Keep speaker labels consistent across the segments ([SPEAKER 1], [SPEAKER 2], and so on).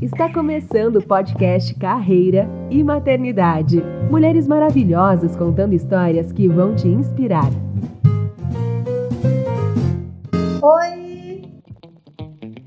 [SPEAKER 1] Está começando o podcast Carreira e Maternidade. Mulheres maravilhosas contando histórias que vão te inspirar.
[SPEAKER 2] Oi!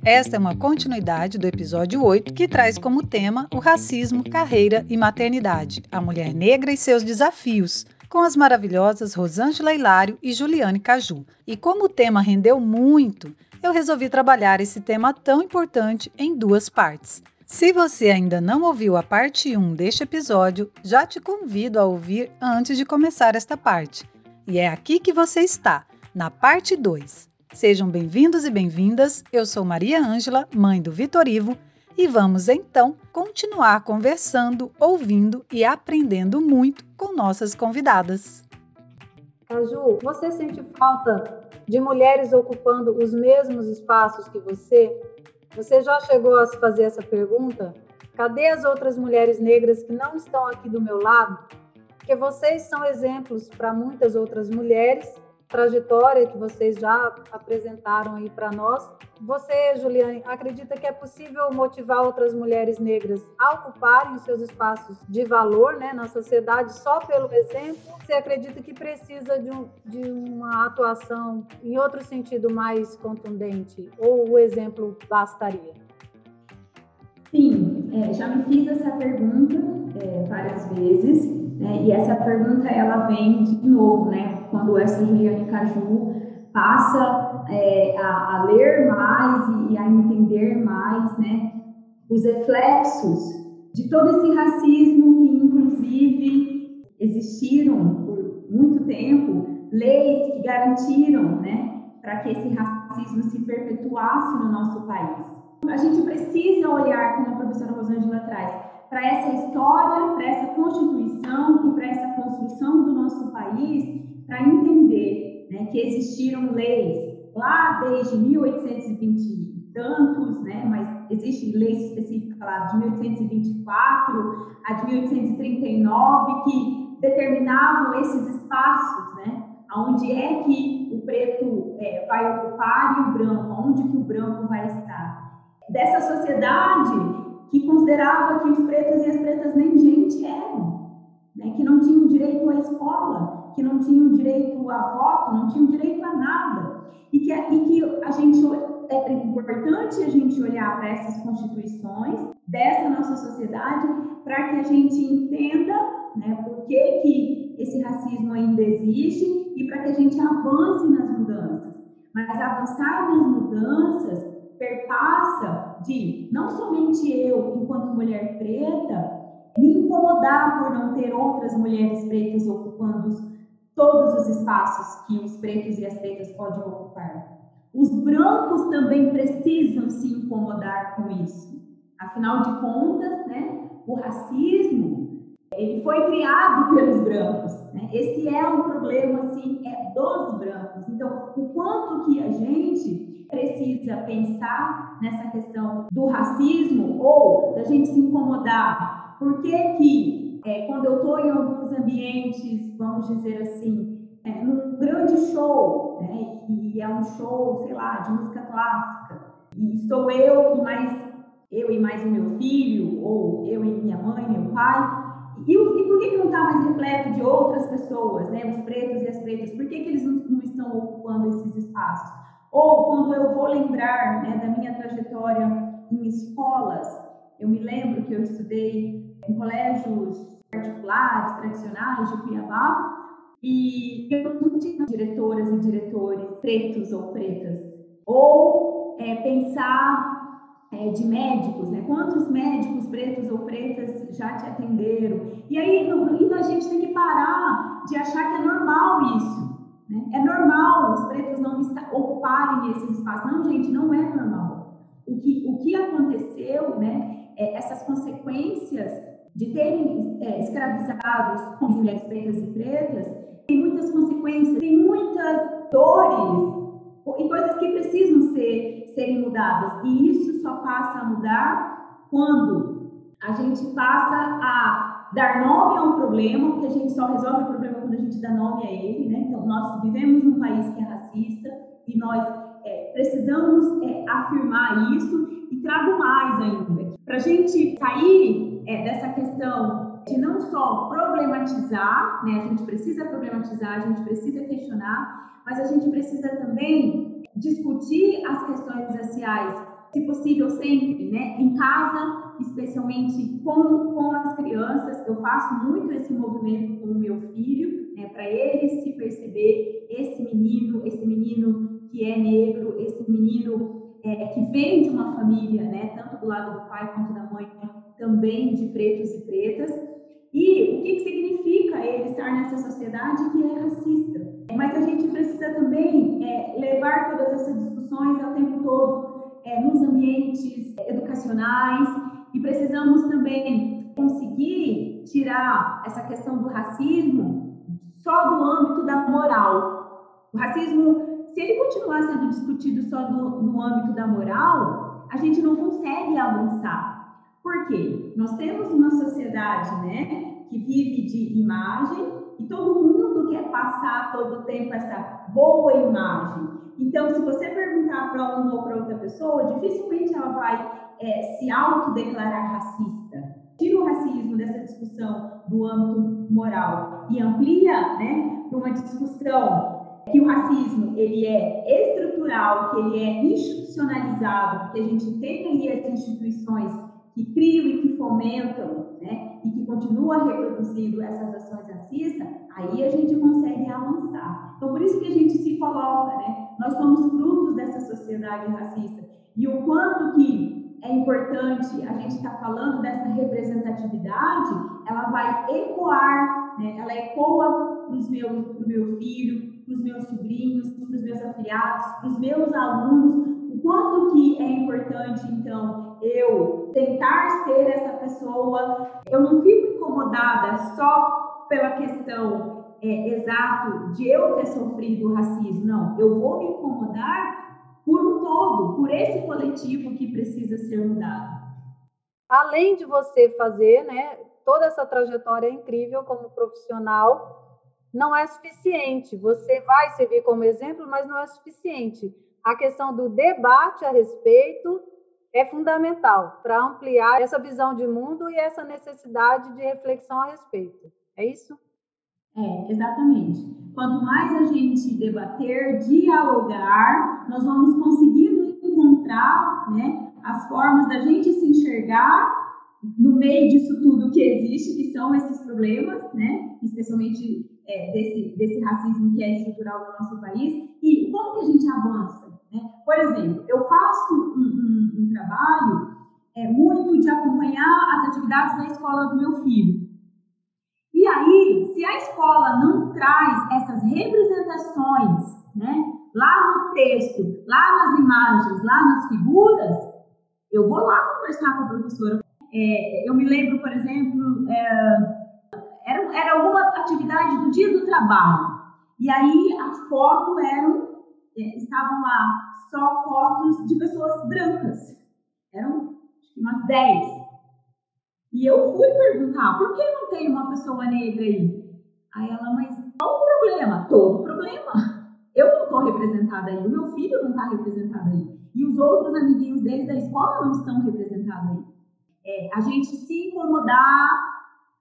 [SPEAKER 2] Esta é uma continuidade do episódio 8 que traz como tema o racismo, carreira e maternidade, a mulher negra e seus desafios, com as maravilhosas Rosângela Hilário e Juliane Caju. E como o tema rendeu muito, eu resolvi trabalhar esse tema tão importante em duas partes. Se você ainda não ouviu a parte 1 deste episódio, já te convido a ouvir antes de começar esta parte. E é aqui que você está, na parte 2. Sejam bem-vindos e bem-vindas. Eu sou Maria Ângela, mãe do Vitor Ivo, e vamos então continuar conversando, ouvindo e aprendendo muito com nossas convidadas.
[SPEAKER 3] Caju, você sente falta de mulheres ocupando os mesmos espaços que você? Você já chegou a se fazer essa pergunta? Cadê as outras mulheres negras que não estão aqui do meu lado? Porque vocês são exemplos para muitas outras mulheres trajetória que vocês já apresentaram aí para nós. Você, Juliane, acredita que é possível motivar outras mulheres negras a ocuparem os seus espaços de valor né, na sociedade só pelo exemplo? Você acredita que precisa de, um, de uma atuação em outro sentido mais contundente? Ou o exemplo bastaria?
[SPEAKER 4] Sim, é, já me fiz essa pergunta é, várias vezes, né, e essa pergunta ela vem de novo, né? quando essa Juliane Caju passa é, a, a, ler mais e, e, a entender mais, né, os reflexos de todo esse racismo que, inclusive, existiram por muito tempo, leis que garantiram, né, para que esse racismo se perpetuasse no nosso país. A gente precisa olhar, como a professora Rosângela traz, para essa história, para essa constituição e para essa construção do nosso país para entender né, que existiram leis lá desde 1820 e tantos, né, mas existe lei específica lá de 1824 a de 1839 que determinavam esses espaços, né, onde é que o preto é, vai ocupar e o branco, onde que o branco vai estar. Dessa sociedade que considerava que os pretos e as pretas nem gente eram, né, que não tinham direito à escola, que não tinham direito a voto, não tinham direito a nada. E que, e que a gente é importante a gente olhar para essas constituições dessa nossa sociedade para que a gente entenda né, por que, que esse racismo ainda existe e para que a gente avance nas mudanças. Mas avançar nas mudanças perpassa de não somente eu, enquanto mulher preta, me incomodar por não ter outras mulheres pretas ocupando todos os espaços que os pretos e as pretas podem ocupar. Os brancos também precisam se incomodar com isso. Afinal de contas, né, o racismo ele foi criado pelos brancos. Né? Esse é um problema assim, é dos brancos. Então, o quanto que a gente precisa pensar nessa questão do racismo ou da gente se incomodar? Por que que é, quando eu estou em alguns ambientes, vamos dizer assim, é, num grande show, né, e é um show, sei lá, de música clássica, e estou eu e mais eu e mais o meu filho, ou eu e minha mãe, meu pai, e, e por que, que não está mais repleto de outras pessoas, né, os pretos e as pretas, por que, que eles não, não estão ocupando esses espaços? Ou quando eu vou lembrar né, da minha trajetória em escolas, eu me lembro que eu estudei em colégios particulares, tradicionais de Cuiabá, e eu não tinha diretoras e diretores pretos ou pretas. Ou é, pensar é, de médicos, né? Quantos médicos pretos ou pretas já te atenderam? E aí e a gente tem que parar de achar que é normal isso. Né? É normal os pretos não ocuparem esses espaços. Não, gente, não é normal. O que, o que aconteceu, né? É, essas consequências de terem é, escravizados mulheres pretas e pretas, tem muitas consequências, tem muitas dores e coisas que precisam ser, serem mudadas. E isso só passa a mudar quando a gente passa a dar nome a um problema, porque a gente só resolve o problema quando a gente dá nome a ele, né? Então, nós vivemos num país que é racista e nós é, precisamos é, afirmar isso e trago mais ainda, para a gente sair é, dessa questão de não só problematizar, né? A gente precisa problematizar, a gente precisa questionar, mas a gente precisa também discutir as questões raciais, se possível sempre, né? Em casa, especialmente com, com as crianças, eu faço muito esse movimento com o meu filho, né? Para ele se perceber esse menino, esse menino que é negro, esse menino é, que vem de uma família, né? Tanto do lado do pai quanto da mãe, também de pretos e pretas. E o que, que significa ele estar nessa sociedade que é racista? Mas a gente precisa também é, levar todas essas discussões ao tempo todo é, nos ambientes educacionais e precisamos também conseguir tirar essa questão do racismo só do âmbito da moral. O racismo, se ele continuar sendo discutido só do, no âmbito da moral, a gente não consegue avançar. Por quê? Nós temos uma sociedade, né, que vive de imagem e todo mundo quer passar todo o tempo essa boa imagem. Então, se você perguntar para um ou para outra pessoa, dificilmente ela vai é, se autodeclarar racista. Tira o racismo dessa discussão do âmbito moral e amplia né, para uma discussão que o racismo ele é estrutural, que ele é institucionalizado, que a gente tem ali as instituições que criam e que fomentam, né, e que continuam reproduzindo essas ações racistas, aí a gente consegue avançar. Então, por isso que a gente se coloca, né, nós somos frutos dessa sociedade racista. E o quanto que é importante a gente estar tá falando dessa representatividade, ela vai ecoar, né, ela ecoa para o meu, meu filho, para os meus sobrinhos, para os meus afiliados, para os meus alunos, o quanto que é importante, então, eu tentar ser essa pessoa. Eu não fico incomodada só pela questão é, exato de eu ter sofrido racismo. Não, eu vou me incomodar por um todo, por esse coletivo que precisa ser mudado.
[SPEAKER 3] Além de você fazer, né, toda essa trajetória incrível como profissional, não é suficiente. Você vai servir como exemplo, mas não é suficiente a questão do debate a respeito é fundamental para ampliar essa visão de mundo e essa necessidade de reflexão a respeito. É isso?
[SPEAKER 4] É, exatamente. Quanto mais a gente debater, dialogar, nós vamos conseguindo encontrar né, as formas da gente se enxergar no meio disso tudo que existe, que são esses problemas, né, especialmente é, desse, desse racismo que é estrutural no nosso país, e como que a gente avança? Né? Por exemplo, eu faço um, um, um trabalho é, muito de acompanhar as atividades da escola do meu filho. E aí, se a escola não traz essas representações, né, lá no texto, lá nas imagens, lá nas figuras, eu vou lá conversar com a professora. É, eu me lembro, por exemplo, é, era, era alguma atividade do dia do trabalho. E aí as fotos eram é, estavam lá só fotos de pessoas brancas. Eram umas 10. E eu fui perguntar, por que não tem uma pessoa negra aí? Aí ela, mas qual o problema? Todo problema. Eu não estou representada aí, o meu filho não está representado aí. E os outros amiguinhos dele da escola não estão representados aí. É, a gente se incomodar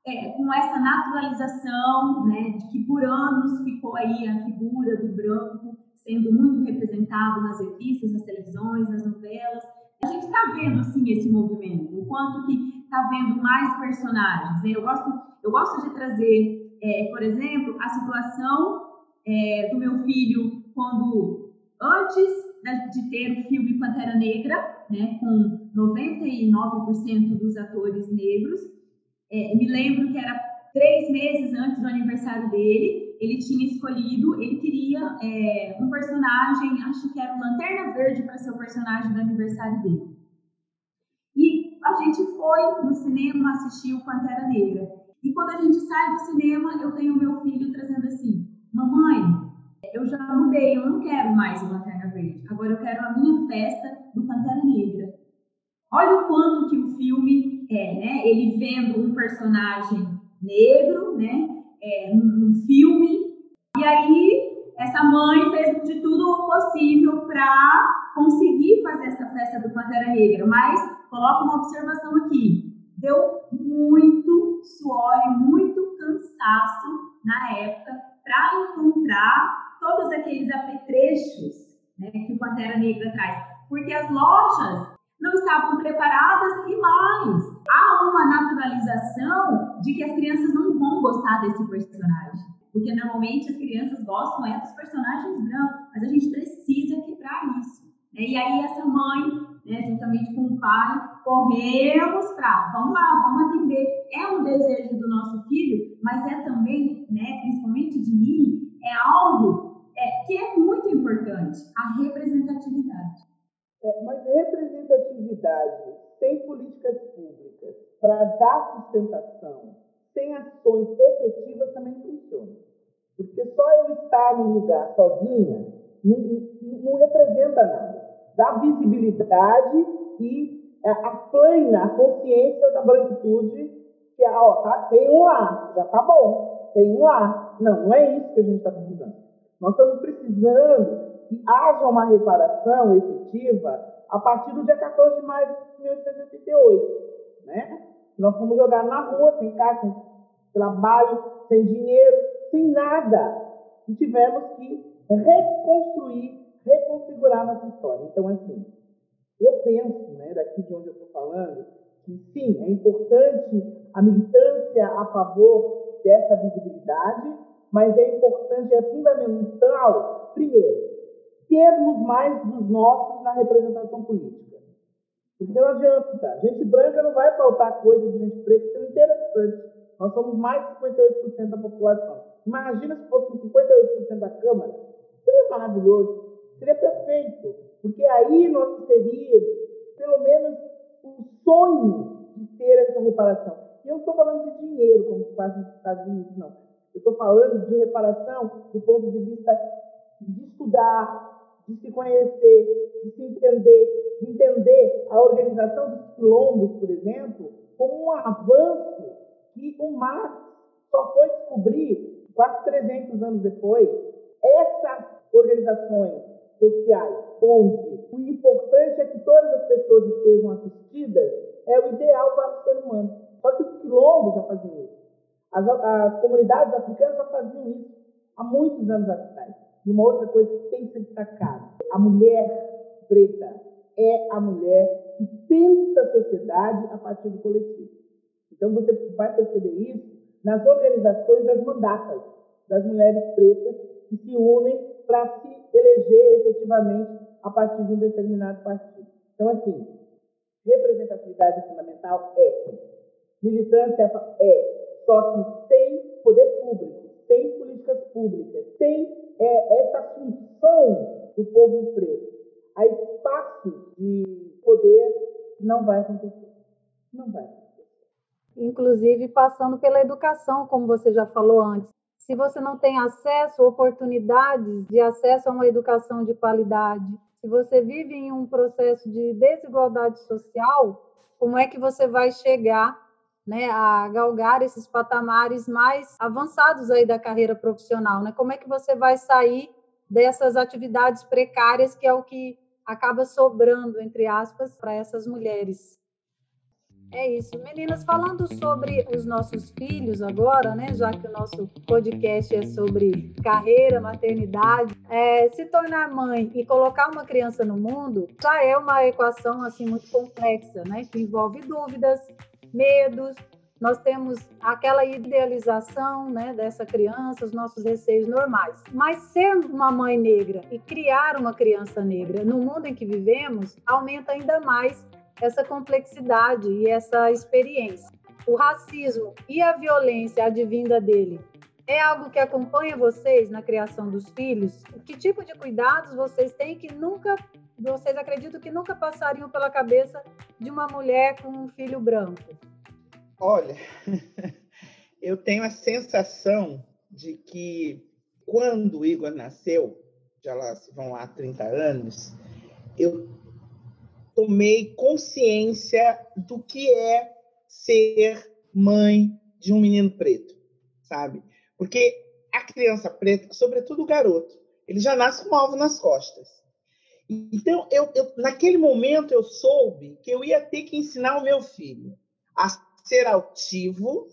[SPEAKER 4] é, com essa naturalização, né, de que por anos ficou aí a figura do branco sendo muito representado nas revistas, nas televisões, nas novelas. A gente está vendo assim esse movimento, o quanto que está vendo mais personagens. Né? Eu gosto, eu gosto de trazer, é, por exemplo, a situação é, do meu filho quando antes de ter o filme Pantera Negra, né, com 99% dos atores negros, é, me lembro que era três meses antes do aniversário dele, ele tinha escolhido, ele queria é, um personagem, acho que era o Lanterna Verde para ser o personagem do aniversário dele. E a gente foi no cinema assistir o Pantera Negra. E quando a gente sai do cinema, eu tenho meu filho trazendo assim: Mamãe, eu já mudei, eu não quero mais o Lanterna Verde. Agora eu quero a minha festa do Pantera Negra. Olha o quanto que o filme é, né? Ele vendo um personagem negro, né? É, num filme. E aí, essa mãe fez de tudo o possível para conseguir fazer essa festa do Pantera Negra, mas coloco uma observação aqui. Deu muito suor e muito cansaço na época para encontrar todos aqueles apetrechos né, que o Pantera Negra traz. Porque as lojas não estavam preparadas e mais. Há uma naturalização de que as crianças não vão gostar desse personagem. Porque normalmente as crianças gostam é dos personagens brancos, mas a gente precisa quebrar isso. Né? E aí essa mãe, né, juntamente com o pai, corremos para, vamos lá, vamos atender. É um desejo do nosso filho, mas é também, né, principalmente de mim, é algo é, que é muito importante, a representatividade.
[SPEAKER 5] É, mas representatividade sem políticas para dar sustentação, sem ações efetivas também não funciona. Porque só eu estar num lugar sozinha não, não, não representa nada. Dá visibilidade e é, aplana a consciência da branquitude que é, ó, tá, tem um lá, já tá bom, tem um lá. Não, não é isso que a gente está precisando. Nós estamos precisando que haja uma reparação efetiva a partir do dia 14 de maio de 1888, né? Nós fomos jogar na rua, sem casa, sem trabalho, sem dinheiro, sem nada. E tivemos que reconstruir, reconfigurar nossa história. Então, assim, eu penso, né, daqui de onde eu estou falando, que sim, é importante a militância a favor dessa visibilidade, mas é importante, é fundamental, primeiro, termos mais dos nossos na representação política. Porque não adianta, gente branca não vai faltar coisa de gente preta, isso é interessante. Nós somos mais de 58% da população. Imagina se fosse 58% da Câmara. Seria maravilhoso, seria perfeito. Porque aí nós teríamos, pelo menos, o sonho de ter essa reparação. E eu não estou falando de dinheiro, como se faz nos Estados Unidos, não. Eu estou falando de reparação do ponto de vista de estudar, de se conhecer, de se entender, de entender a organização dos quilombos, por exemplo, como um avanço que o Marx só foi descobrir quase 300 anos depois. Essas organizações sociais, onde o importante é que todas as pessoas estejam assistidas, é o ideal para o ser humano. Só que os quilombos já faziam isso. As, as comunidades africanas já faziam isso há muitos anos atrás. E uma outra coisa que tem que ser destacada: a mulher preta é a mulher que pensa a sociedade a partir do coletivo. Então você vai perceber isso nas organizações das mandatas, das mulheres pretas que se unem para se eleger efetivamente a partir de um determinado partido. Então, assim, representatividade fundamental é, militância é, só que sem poder público, sem políticas públicas, sem é, essa função do povo preto, a espaço de poder, não vai acontecer. Não vai acontecer.
[SPEAKER 3] Inclusive passando pela educação, como você já falou antes. Se você não tem acesso, oportunidades de acesso a uma educação de qualidade, se você vive em um processo de desigualdade social, como é que você vai chegar né, a galgar esses patamares mais avançados aí da carreira profissional, né? Como é que você vai sair dessas atividades precárias que é o que acaba sobrando entre aspas para essas mulheres? É isso. Meninas, falando sobre os nossos filhos agora, né? Já que o nosso podcast é sobre carreira, maternidade, é, se tornar mãe e colocar uma criança no mundo já é uma equação assim muito complexa, né? Que envolve dúvidas, medos. Nós temos aquela idealização né, dessa criança, os nossos receios normais. Mas ser uma mãe negra e criar uma criança negra no mundo em que vivemos aumenta ainda mais essa complexidade e essa experiência. O racismo e a violência advinda dele é algo que acompanha vocês na criação dos filhos? Que tipo de cuidados vocês têm que nunca, vocês acreditam que nunca passariam pela cabeça de uma mulher com um filho branco?
[SPEAKER 5] Olha, eu tenho a sensação de que quando o Igor nasceu, já lá se vão lá 30 anos, eu tomei consciência do que é ser mãe de um menino preto, sabe? Porque a criança preta, sobretudo o garoto, ele já nasce com um alvo nas costas. Então, eu, eu, naquele momento, eu soube que eu ia ter que ensinar o meu filho a ser altivo,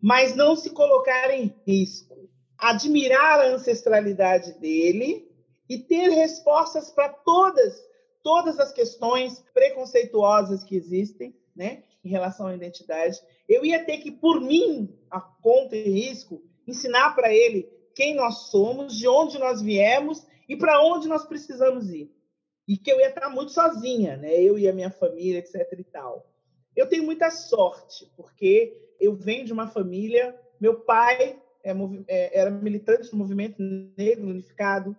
[SPEAKER 5] mas não se colocar em risco, admirar a ancestralidade dele e ter respostas para todas todas as questões preconceituosas que existem, né, em relação à identidade. Eu ia ter que, por mim, a conta e risco, ensinar para ele quem nós somos, de onde nós viemos e para onde nós precisamos ir. E que eu ia estar muito sozinha, né? Eu e a minha família, etc e tal. Eu tenho muita sorte, porque eu venho de uma família, meu pai é, é, era militante do movimento negro unificado,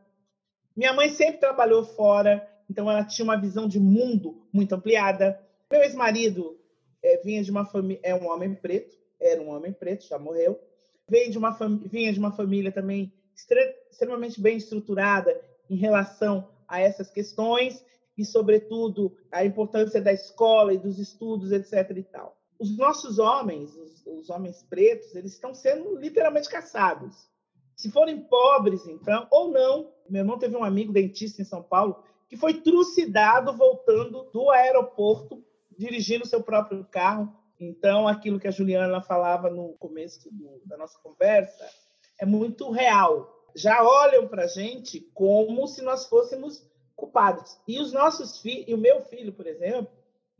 [SPEAKER 5] minha mãe sempre trabalhou fora, então ela tinha uma visão de mundo muito ampliada. Meu ex-marido é, vinha de uma família, é um homem preto, era um homem preto, já morreu. Veio de uma vinha de uma família também extremamente bem estruturada em relação a essas questões e, sobretudo, a importância da escola e dos estudos, etc. E tal. Os nossos homens, os, os homens pretos, eles estão sendo literalmente caçados. Se forem pobres, então, ou não. Meu irmão teve um amigo dentista em São Paulo que foi trucidado voltando do aeroporto, dirigindo seu próprio carro. Então, aquilo que a Juliana falava no começo do, da nossa conversa é muito real. Já olham para a gente como se nós fôssemos culpados. E os nossos filhos, e o meu filho, por exemplo,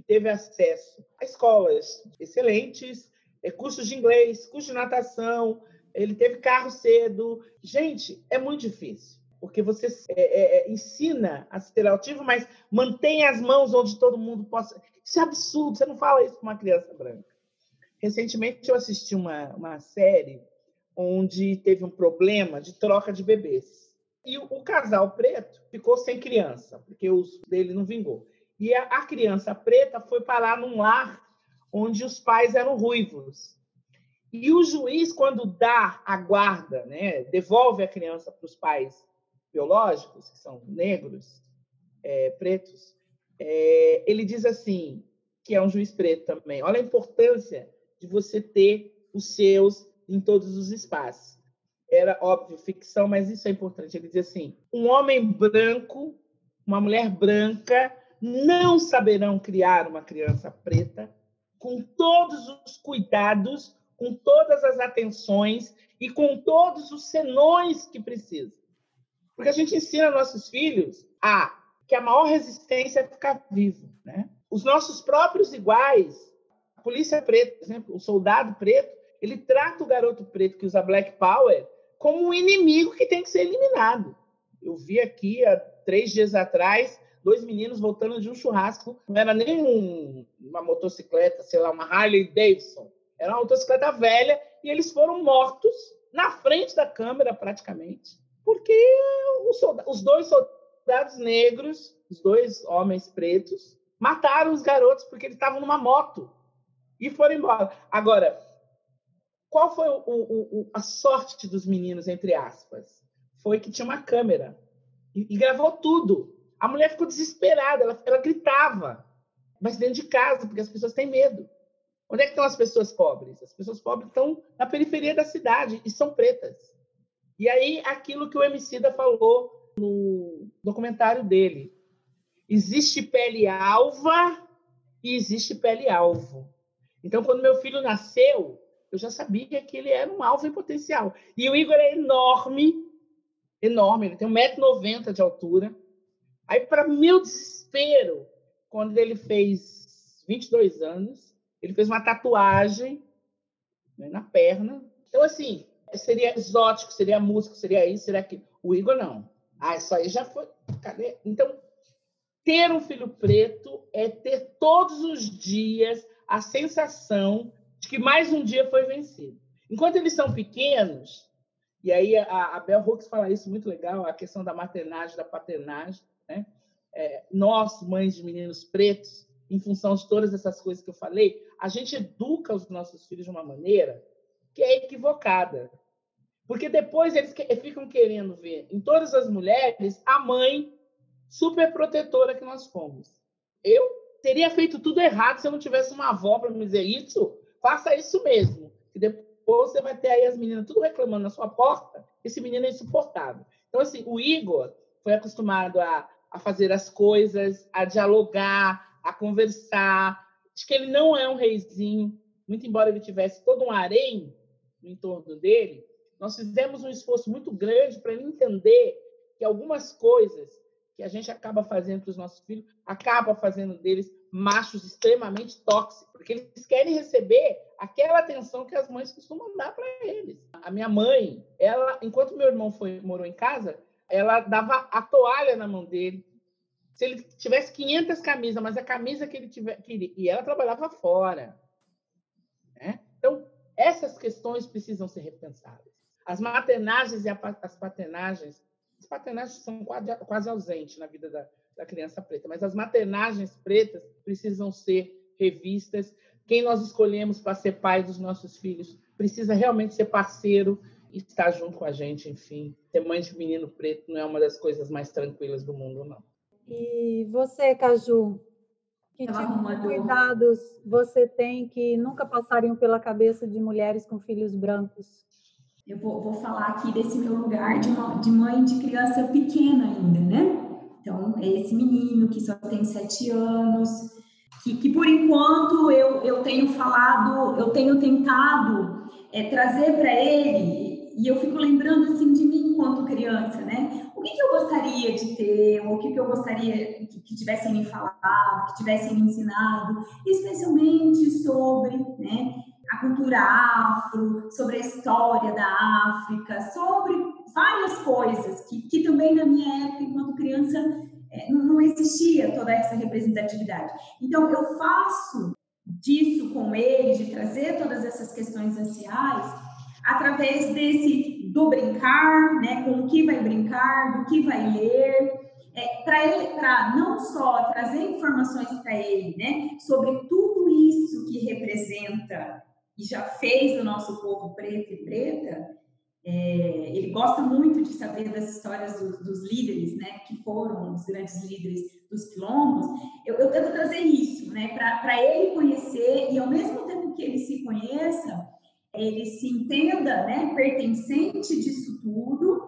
[SPEAKER 5] teve acesso a escolas excelentes, é, cursos de inglês, curso de natação, ele teve carro cedo. Gente, é muito difícil porque você é, é, é, ensina a ser altivo, mas mantém as mãos onde todo mundo possa. Isso é absurdo, você não fala isso com uma criança branca. Recentemente eu assisti uma, uma série onde teve um problema de troca de bebês. E o, o casal preto ficou sem criança, porque o dele não vingou. E a, a criança preta foi parar num lar onde os pais eram ruivos. E o juiz, quando dá a guarda, né, devolve a criança para os pais biológicos, que são negros, é, pretos, é, ele diz assim, que é um juiz preto também, olha a importância de você ter os seus em todos os espaços. Era óbvio, ficção, mas isso é importante. Ele diz assim: um homem branco, uma mulher branca, não saberão criar uma criança preta com todos os cuidados, com todas as atenções e com todos os senões que precisa. Porque a gente ensina nossos filhos a que a maior resistência é ficar vivo, né? Os nossos próprios iguais, a polícia preta, por exemplo, o soldado preto, ele trata o garoto preto que usa black power como um inimigo que tem que ser eliminado. Eu vi aqui há três dias atrás dois meninos voltando de um churrasco, não era nem um, uma motocicleta, sei lá, uma Harley Davidson, era uma motocicleta velha e eles foram mortos na frente da câmera praticamente porque os dois soldados negros, os dois homens pretos, mataram os garotos porque eles estavam numa moto e foram embora. Agora, qual foi o, o, o, a sorte dos meninos, entre aspas? Foi que tinha uma câmera e, e gravou tudo. A mulher ficou desesperada, ela, ela, gritava, mas dentro de casa, porque as pessoas têm medo. Onde é que estão as pessoas pobres? As pessoas pobres estão na periferia da cidade e são pretas. E aí, aquilo que o Emicida falou no documentário dele. Existe pele alva e existe pele alvo. Então, quando meu filho nasceu, eu já sabia que ele era um alvo em potencial. E o Igor é enorme, enorme, ele tem 1,90m de altura. Aí, para meu desespero, quando ele fez 22 anos, ele fez uma tatuagem né, na perna. Então, assim, seria exótico, seria músico, seria isso, seria aquilo. O Igor não. Ah, isso aí já foi. Cadê? Então, ter um filho preto é ter todos os dias a sensação de que mais um dia foi vencido. Enquanto eles são pequenos, e aí a, a Bell Hooks fala isso muito legal, a questão da maternagem, da paternagem, né? É, nós, mães de meninos pretos, em função de todas essas coisas que eu falei, a gente educa os nossos filhos de uma maneira que é equivocada. Porque depois eles ficam querendo ver em todas as mulheres a mãe super protetora que nós fomos. Eu teria feito tudo errado se eu não tivesse uma avó para me dizer isso. Faça isso mesmo. Que depois você vai ter aí as meninas tudo reclamando na sua porta. Esse menino é insuportável. Então, assim, o Igor foi acostumado a a fazer as coisas, a dialogar, a conversar. Acho que ele não é um reizinho, muito embora ele tivesse todo um harém no entorno dele. Nós fizemos um esforço muito grande para ele entender que algumas coisas que a gente acaba fazendo para os nossos filhos acaba fazendo deles machos extremamente tóxicos, porque eles querem receber aquela atenção que as mães costumam dar para eles. A minha mãe, ela, enquanto meu irmão foi morou em casa, ela dava a toalha na mão dele. Se ele tivesse 500 camisas, mas a camisa que ele tiver, queria, e ela trabalhava fora. Né? Então, essas questões precisam ser repensadas. As maternagens e as paternagens, as paternagens são quase, quase ausentes na vida da, da criança preta, mas as maternagens pretas precisam ser revistas. Quem nós escolhemos para ser pai dos nossos filhos precisa realmente ser parceiro e estar junto com a gente, enfim. Ser mãe de menino preto não é uma das coisas mais tranquilas do mundo, não.
[SPEAKER 3] E você, Caju, que tipo de cuidados você tem que nunca passariam pela cabeça de mulheres com filhos brancos?
[SPEAKER 4] Eu vou, vou falar aqui desse meu lugar de, uma, de mãe de criança pequena ainda, né? Então, é esse menino que só tem sete anos, que, que por enquanto eu, eu tenho falado, eu tenho tentado é, trazer para ele, e eu fico lembrando assim de mim enquanto criança, né? O que, que eu gostaria de ter, ou o que, que eu gostaria que, que tivessem me falado, que tivessem me ensinado, especialmente sobre né, a cultura afro, sobre a história da África, sobre várias coisas que, que também na minha época, enquanto criança, é, não, existia toda essa representatividade. Então, eu faço disso com ele, de trazer todas essas questões raciais, através desse do brincar, né, com o que vai brincar, do que vai ler, é, para ele, para não só trazer informações para ele, né, sobre tudo isso que representa e já fez o nosso povo preto e preta, é, ele gosta muito de saber das histórias dos, dos, líderes, né, que foram os grandes líderes dos quilombos. Eu, eu tento trazer isso, né, para ele conhecer e ao mesmo tempo que ele se conheça, ele se entenda, né, pertencente disso tudo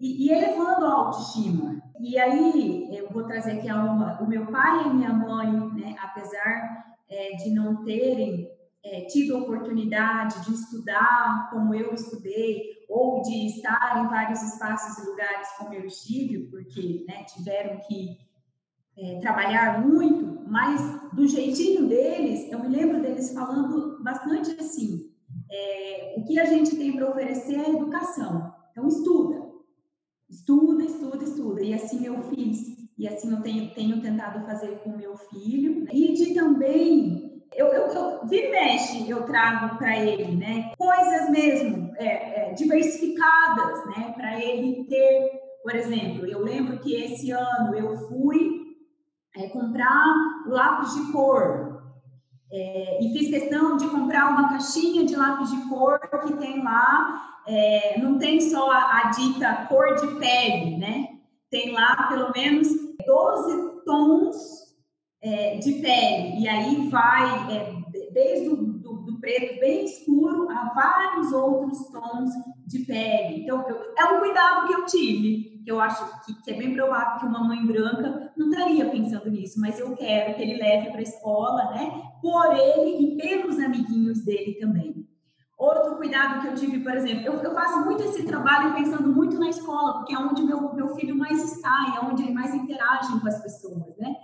[SPEAKER 4] e, e elevando a autoestima. E aí eu vou trazer aqui uma, o meu pai e minha mãe, né, apesar é, de não terem é, tido oportunidade de estudar como eu estudei, ou de estar em vários espaços e lugares como eu estive, porque né, tiveram que é, trabalhar muito, mas do jeitinho deles, eu me lembro deles falando bastante assim: é, o que a gente tem para oferecer é educação. Então, estuda, estuda, estuda, estuda. E assim eu fiz, e assim eu tenho, tenho tentado fazer com meu filho. E de também eu, eu, eu vira e mexe, eu trago para ele, né? Coisas mesmo é, é, diversificadas, né? Para ele ter, por exemplo, eu lembro que esse ano eu fui é, comprar lápis de cor é, e fiz questão de comprar uma caixinha de lápis de cor que tem lá, é, não tem só a, a dita cor de pele, né? Tem lá pelo menos 12 tons é, de pele, e aí vai é, desde o do, do, preto bem escuro a vários outros tons de pele. Então, eu, é um cuidado que eu tive, que eu acho que, que, é bem provável que uma mãe branca não estaria pensando nisso, mas eu quero que ele leve para a escola, né, por ele e pelos amiguinhos dele também. Outro cuidado que eu tive, por exemplo, eu, eu, faço muito esse trabalho pensando muito na escola, porque é onde meu, meu filho mais está, é onde ele mais interage com as pessoas, né?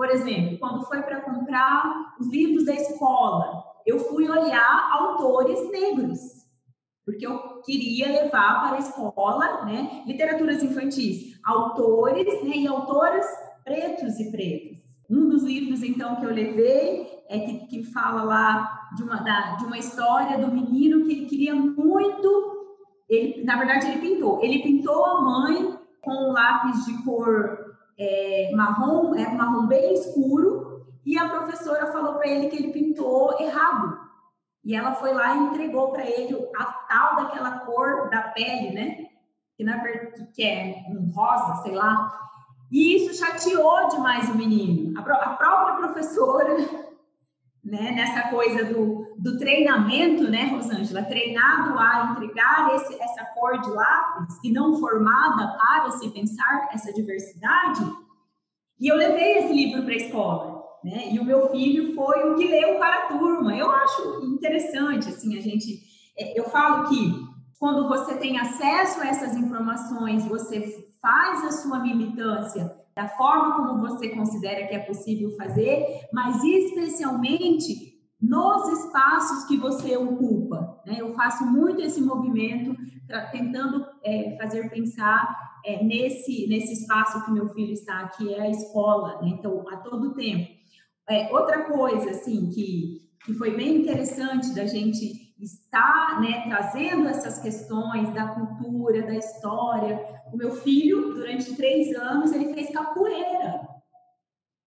[SPEAKER 4] Por exemplo, quando foi para comprar os livros da escola, eu fui olhar autores negros, porque eu queria levar para a escola, né, literaturas infantis, autores né, e autoras pretos e pretas. Um dos livros, então, que eu levei é que, que fala lá de uma, da, de uma história do menino que ele queria muito. Ele, na verdade, ele pintou. Ele pintou a mãe com um lápis de cor é, marrom, é marrom bem escuro, e a professora falou para ele que ele pintou errado. E ela foi lá e entregou para ele a tal daquela cor da pele, né? Que na verdade que é um rosa, sei lá. E isso chateou demais o menino. A, a própria professora, né, nessa coisa do, do treinamento, né, Rosângela, treinado a entregar esse, essa cor de lápis e não formada para se pensar essa diversidade, E eu levei esse livro para a escola, né? E o meu filho foi o que leu para a turma. Eu acho interessante, assim, a gente. É, eu falo que quando você tem acesso a essas informações, você faz a sua militância da forma como você considera que é possível fazer, mas especialmente nos espaços que você ocupa. Né? Eu faço muito esse movimento, tentando é, fazer pensar é, nesse, nesse espaço que meu filho está, que é a escola, né? então, a todo tempo. É, outra coisa, assim, que, que foi bem interessante da gente estar né, trazendo essas questões da cultura, da história. O meu filho, durante três anos, ele fez capoeira.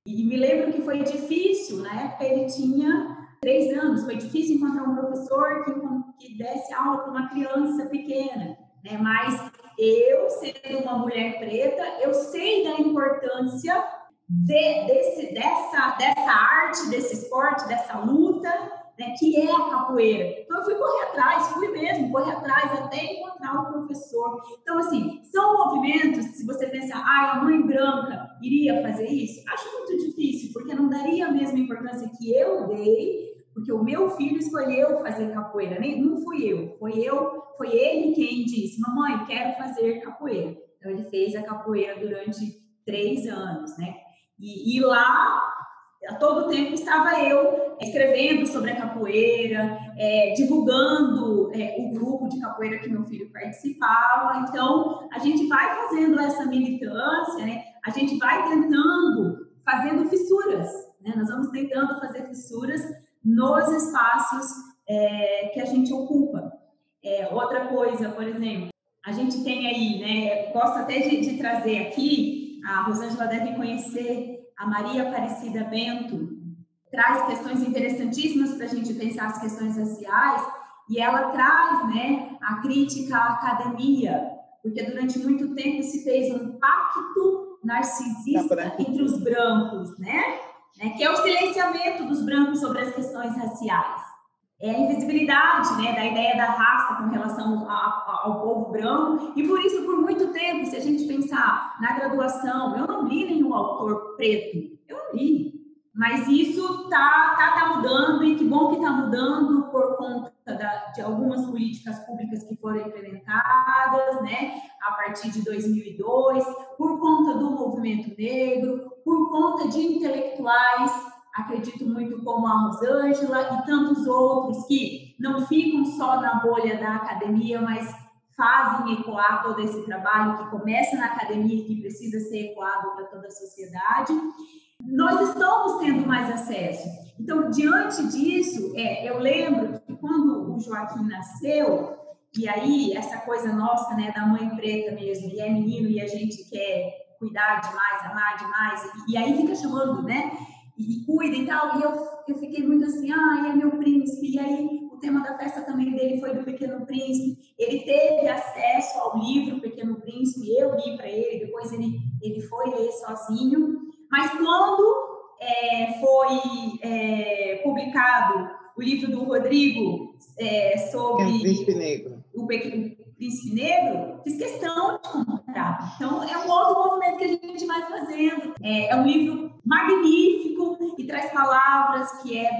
[SPEAKER 4] E me lembro que foi difícil, na época ele tinha três anos, foi difícil encontrar um professor que, que desse aula para uma criança pequena, né? Mas eu, sendo uma mulher preta, eu sei da importância de, desse, dessa, dessa arte, desse esporte, dessa luta, né, que é a capoeira. Então, eu fui correr atrás, fui mesmo, correr atrás até encontrar o professor. Então, assim, são movimentos, se você pensar, ah, a mãe branca iria fazer isso, acho muito difícil, porque não daria a mesma importância que eu dei, porque o meu filho escolheu fazer capoeira, nem, não fui eu, foi eu, foi ele quem disse, mamãe, quero fazer capoeira. Então, ele fez a capoeira durante três anos, né? E, e lá a todo tempo estava eu escrevendo sobre a capoeira, é, divulgando é, o grupo de capoeira que meu filho participava. Então, a gente vai fazendo essa militância, né? a gente vai tentando, fazendo fissuras, né? nós vamos tentando fazer fissuras nos espaços é, que a gente ocupa. É, outra coisa, por exemplo, a gente tem aí, né, gosto até de, de trazer aqui, a Rosângela deve conhecer a Maria Aparecida Bento traz questões interessantíssimas para a gente pensar as questões raciais e ela traz né, a crítica à academia, porque durante muito tempo se fez um pacto narcisista entre os brancos, né? né? Que é o silenciamento dos brancos sobre as questões raciais é a invisibilidade né, da ideia da raça com relação a, a, ao povo branco, e por isso, por muito tempo, se a gente pensar na graduação, eu não li nenhum autor preto, eu não li, mas isso tá, tá, tá mudando, e que bom que está mudando por conta da, de algumas políticas públicas que foram implementadas, né, a partir de 2002, por conta do movimento negro, por conta de intelectuais acredito muito como a Rosângela e tantos outros que não ficam só na bolha da academia, mas fazem ecoar todo esse trabalho que começa na academia e que precisa ser ecoado para toda a sociedade. Nós estamos tendo mais acesso. Então, diante disso, é, eu lembro que quando o Joaquim nasceu, e aí essa coisa nossa, né, da mãe preta mesmo, e é menino e a gente quer cuidar demais, amar demais, e, e aí fica chamando, né? e, cuida e tal. E eu, eu fiquei muito assim, ah, é meu príncipe. E aí o tema da festa também dele foi do Pequeno Príncipe. Ele teve acesso ao livro Pequeno Príncipe, eu li para ele, depois ele, ele foi ler sozinho. Mas quando é, foi é, publicado o livro do Rodrigo é, sobre. É
[SPEAKER 5] o Príncipe Negro.
[SPEAKER 4] O Pequeno Príncipe Negro, fiz questão de comprar. Então, é um outro movimento que a gente vai fazendo. É, é um livro magnífico e traz palavras que é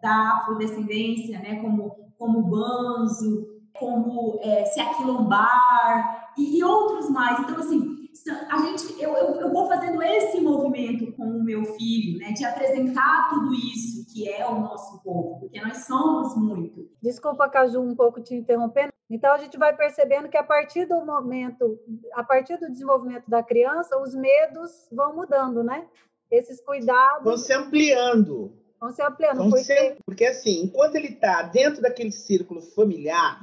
[SPEAKER 4] da, da afrodescendência, né? como, como banzo, como é, se aquilombar e, e outros mais. Então, assim, a gente, eu, eu, eu, vou fazendo esse movimento com o meu filho, né, de apresentar tudo isso que é o nosso povo, porque nós somos muito.
[SPEAKER 3] Desculpa, Caju, um pouco te interrompendo. Então a gente vai percebendo que a partir do momento, a partir do desenvolvimento da criança, os medos vão mudando, né? Esses cuidados
[SPEAKER 5] vão se ampliando.
[SPEAKER 3] Vão se ampliando.
[SPEAKER 5] Vão porque... Se, porque assim, enquanto ele está dentro daquele círculo familiar,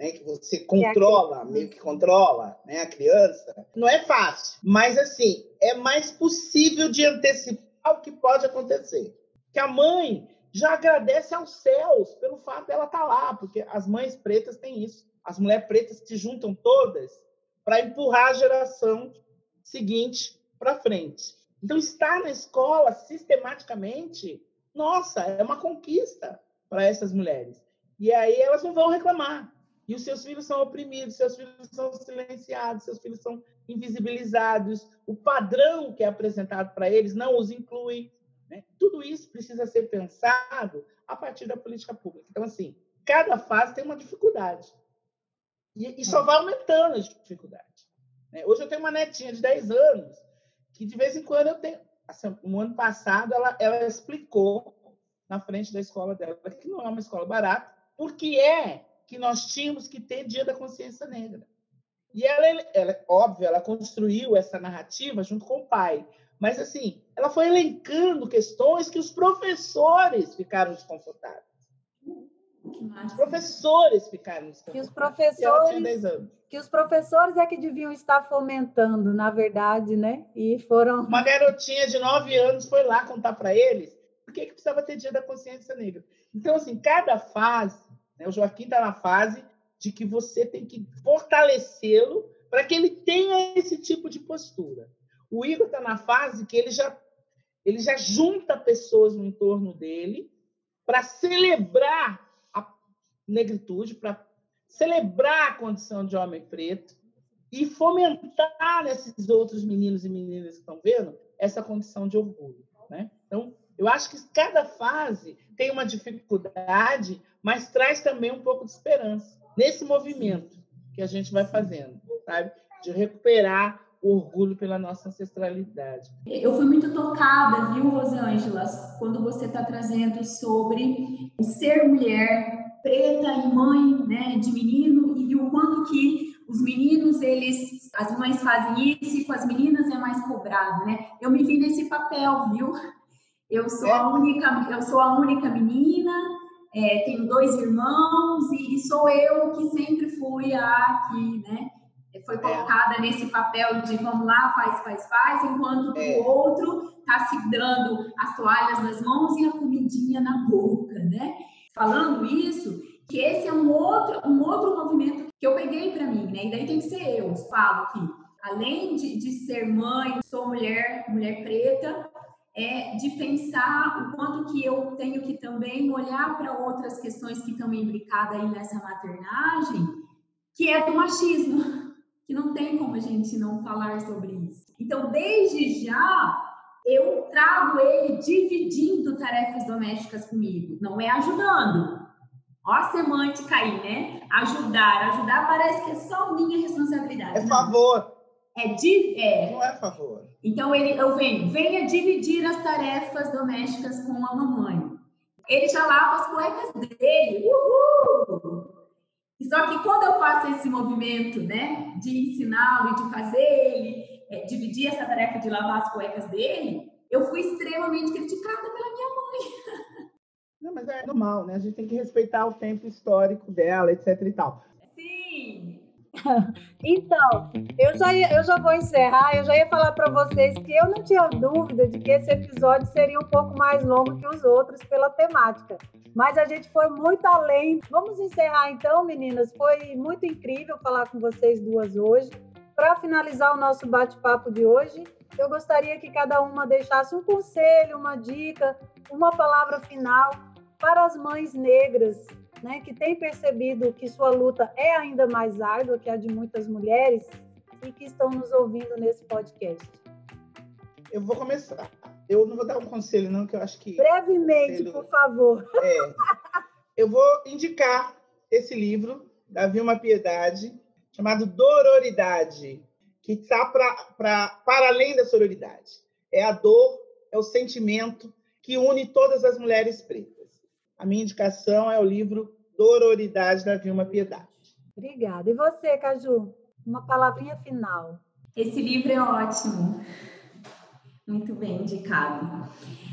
[SPEAKER 5] né, que você controla, meio que controla né, a criança, não é fácil. Mas, assim, é mais possível de antecipar o que pode acontecer. Que a mãe já agradece aos céus pelo fato dela estar tá lá, porque as mães pretas têm isso. As mulheres pretas se juntam todas para empurrar a geração seguinte para frente. Então, estar na escola sistematicamente, nossa, é uma conquista para essas mulheres. E aí elas não vão reclamar. E os seus filhos são oprimidos, seus filhos são silenciados, seus filhos são invisibilizados. O padrão que é apresentado para eles não os inclui. Né? Tudo isso precisa ser pensado a partir da política pública. Então, assim, cada fase tem uma dificuldade. E, e só vai aumentando a dificuldade. Né? Hoje eu tenho uma netinha de 10 anos que, de vez em quando, eu tenho. Assim, no ano passado, ela, ela explicou na frente da escola dela, que não é uma escola barata, porque é que nós tínhamos que ter Dia da Consciência Negra. E ela, ela, óbvio, ela construiu essa narrativa junto com o pai, mas assim, ela foi elencando questões que os professores ficaram desconfortáveis. Os professores ficaram desconfortáveis.
[SPEAKER 3] Que os professores, que os professores é que deviam estar fomentando, na verdade, né? E foram.
[SPEAKER 5] Uma garotinha de nove anos foi lá contar para eles por que, que precisava ter Dia da Consciência Negra. Então, assim, cada fase né? O Joaquim está na fase de que você tem que fortalecê-lo para que ele tenha esse tipo de postura. O Igor está na fase que ele já, ele já junta pessoas no entorno dele para celebrar a negritude, para celebrar a condição de homem preto e fomentar nesses outros meninos e meninas que estão vendo essa condição de orgulho. Né? Então, eu acho que cada fase tem uma dificuldade, mas traz também um pouco de esperança nesse movimento que a gente vai fazendo, sabe? De recuperar o orgulho pela nossa ancestralidade.
[SPEAKER 4] Eu fui muito tocada, viu, Rosângela, quando você está trazendo sobre ser mulher preta e mãe né, de menino e o quanto que os meninos, eles, as mães fazem isso e com as meninas é mais cobrado, né? Eu me vi nesse papel, viu? Eu sou a única, eu sou a única menina, é, tenho dois irmãos e, e, sou eu que sempre fui a que, né? Foi é. colocada é. nesse papel de vamos lá, faz, faz, faz, enquanto é. o outro está se dando as toalhas nas mãos e a comidinha na boca, né? Falando isso, que esse é um outro, um outro movimento que eu peguei para mim, né? E daí tem que ser eu, falo que além de, de ser mãe, sou mulher, mulher preta, é de pensar o quanto que eu tenho que também olhar para outras questões que estão imbricadas aí nessa maternagem, que é do machismo, que não tem como a gente não falar sobre isso. Então, desde já, eu trago ele dividindo tarefas domésticas comigo, não é ajudando. Ó a semântica aí, né? Ajudar, ajudar parece que é só minha responsabilidade.
[SPEAKER 5] É favor.
[SPEAKER 4] É, de, é.
[SPEAKER 5] Não é favor.
[SPEAKER 4] Então ele, eu venho, venha dividir as tarefas domésticas com a mamãe. Ele já lava as cuecas dele. Uhul! Só que quando eu faço esse movimento, né, de ensiná-lo e de fazer ele é, dividir essa tarefa de lavar as cuecas dele, eu fui extremamente criticada pela minha mãe.
[SPEAKER 5] Não, mas é normal, né? A gente tem que respeitar o tempo histórico dela, etc e tal.
[SPEAKER 3] Então, eu já, ia, eu já vou encerrar. Eu já ia falar para vocês que eu não tinha dúvida de que esse episódio seria um pouco mais longo que os outros pela temática. Mas a gente foi muito além. Vamos encerrar então, meninas. Foi muito incrível falar com vocês duas hoje. Para finalizar o nosso bate-papo de hoje, eu gostaria que cada uma deixasse um conselho, uma dica, uma palavra final para as mães negras né, que tem percebido que sua luta é ainda mais árdua que a de muitas mulheres e que estão nos ouvindo nesse podcast?
[SPEAKER 5] Eu vou começar. Eu não vou dar um conselho, não, que eu acho que.
[SPEAKER 3] Brevemente, conselho... por favor.
[SPEAKER 5] É. Eu vou indicar esse livro da Vilma Piedade, chamado Dororidade, que está para além da sororidade. É a dor, é o sentimento que une todas as mulheres pretas. A minha indicação é o livro Dororidade da Vilma Piedade.
[SPEAKER 3] Obrigada. E você, Caju? Uma palavrinha final.
[SPEAKER 4] Esse livro é ótimo. Muito bem indicado.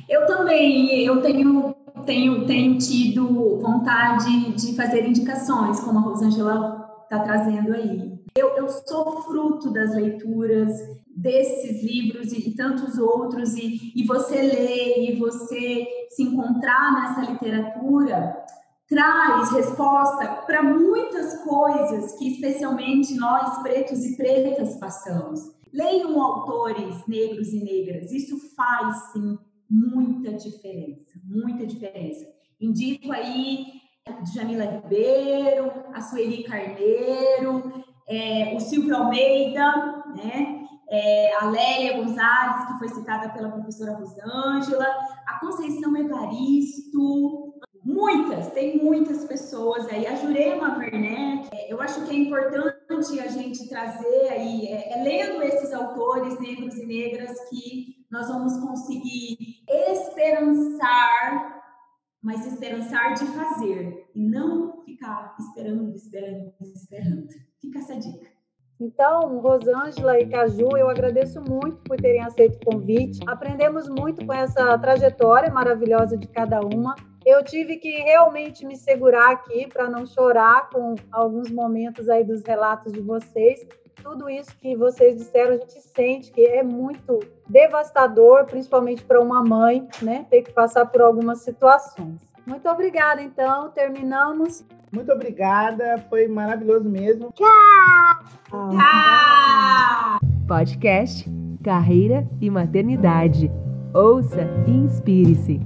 [SPEAKER 4] Eu também, eu tenho, tenho, tenho tido vontade de fazer indicações, como a Rosângela está trazendo aí. Eu, eu sou fruto das leituras desses livros e, e tantos outros, e, e você lê, e você se encontrar nessa literatura, traz resposta para muitas coisas que, especialmente nós, pretos e pretas, passamos. Leiam autores negros e negras, isso faz sim muita diferença, muita diferença. Indico aí Jamila Ribeiro, a Sueli Carneiro, é, o Silvio Almeida, né? É, a Lélia Gonzalez, que foi citada pela professora Rosângela, a Conceição Evaristo, muitas, tem muitas pessoas aí, a Jurema Werneck, é, eu acho que é importante a gente trazer aí, é, é, lendo esses autores negros e negras que nós vamos conseguir esperançar, mas esperançar de fazer, e não ficar esperando, esperando, esperando. Fica essa dica.
[SPEAKER 3] Então, Rosângela e Caju, eu agradeço muito por terem aceito o convite. Aprendemos muito com essa trajetória maravilhosa de cada uma. Eu tive que realmente me segurar aqui para não chorar com alguns momentos aí dos relatos de vocês. Tudo isso que vocês disseram, a gente sente que é muito devastador, principalmente para uma mãe, né, ter que passar por algumas situações. Muito obrigada, então. Terminamos.
[SPEAKER 5] Muito obrigada, foi maravilhoso mesmo.
[SPEAKER 3] Tchau!
[SPEAKER 4] Tchau!
[SPEAKER 1] Podcast Carreira e Maternidade. Ouça e inspire-se.